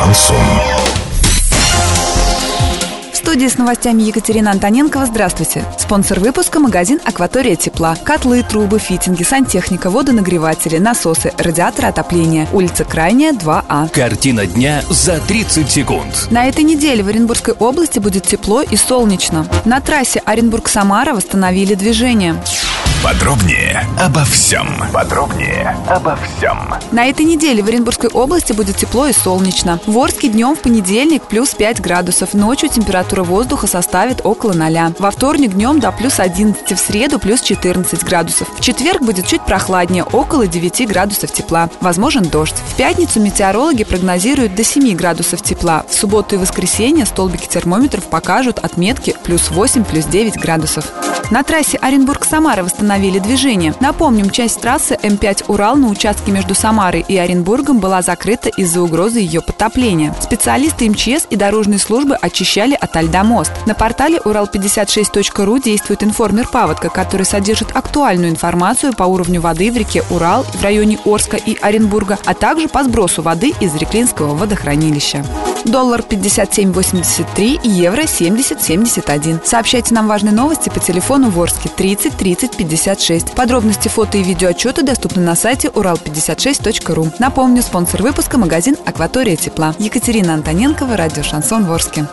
Шансон. В студии с новостями Екатерина Антоненкова. Здравствуйте. Спонсор выпуска – магазин «Акватория тепла». Котлы, трубы, фитинги, сантехника, водонагреватели, насосы, радиаторы отопления. Улица Крайняя, 2А. Картина дня за 30 секунд. На этой неделе в Оренбургской области будет тепло и солнечно. На трассе Оренбург-Самара восстановили движение. Подробнее обо всем. Подробнее обо всем. На этой неделе в Оренбургской области будет тепло и солнечно. В Орске днем в понедельник плюс 5 градусов, ночью температура воздуха составит около 0. Во вторник днем до плюс 11, в среду плюс 14 градусов. В четверг будет чуть прохладнее, около 9 градусов тепла. Возможен дождь. В пятницу метеорологи прогнозируют до 7 градусов тепла. В субботу и воскресенье столбики термометров покажут отметки плюс 8, плюс 9 градусов. На трассе Оренбург-Самара восстановили движение. Напомним, часть трассы М5 «Урал» на участке между Самарой и Оренбургом была закрыта из-за угрозы ее потопления. Специалисты МЧС и дорожной службы очищали от льда мост. На портале урал56.ру действует информер «Паводка», который содержит актуальную информацию по уровню воды в реке Урал в районе Орска и Оренбурга, а также по сбросу воды из Реклинского водохранилища. Доллар 57.83, евро 70.71. Сообщайте нам важные новости по телефону Ворске 30 30 56. Подробности фото и видеоотчеты доступны на сайте урал56.ру. Напомню, спонсор выпуска – магазин «Акватория тепла». Екатерина Антоненкова, радио «Шансон Ворске».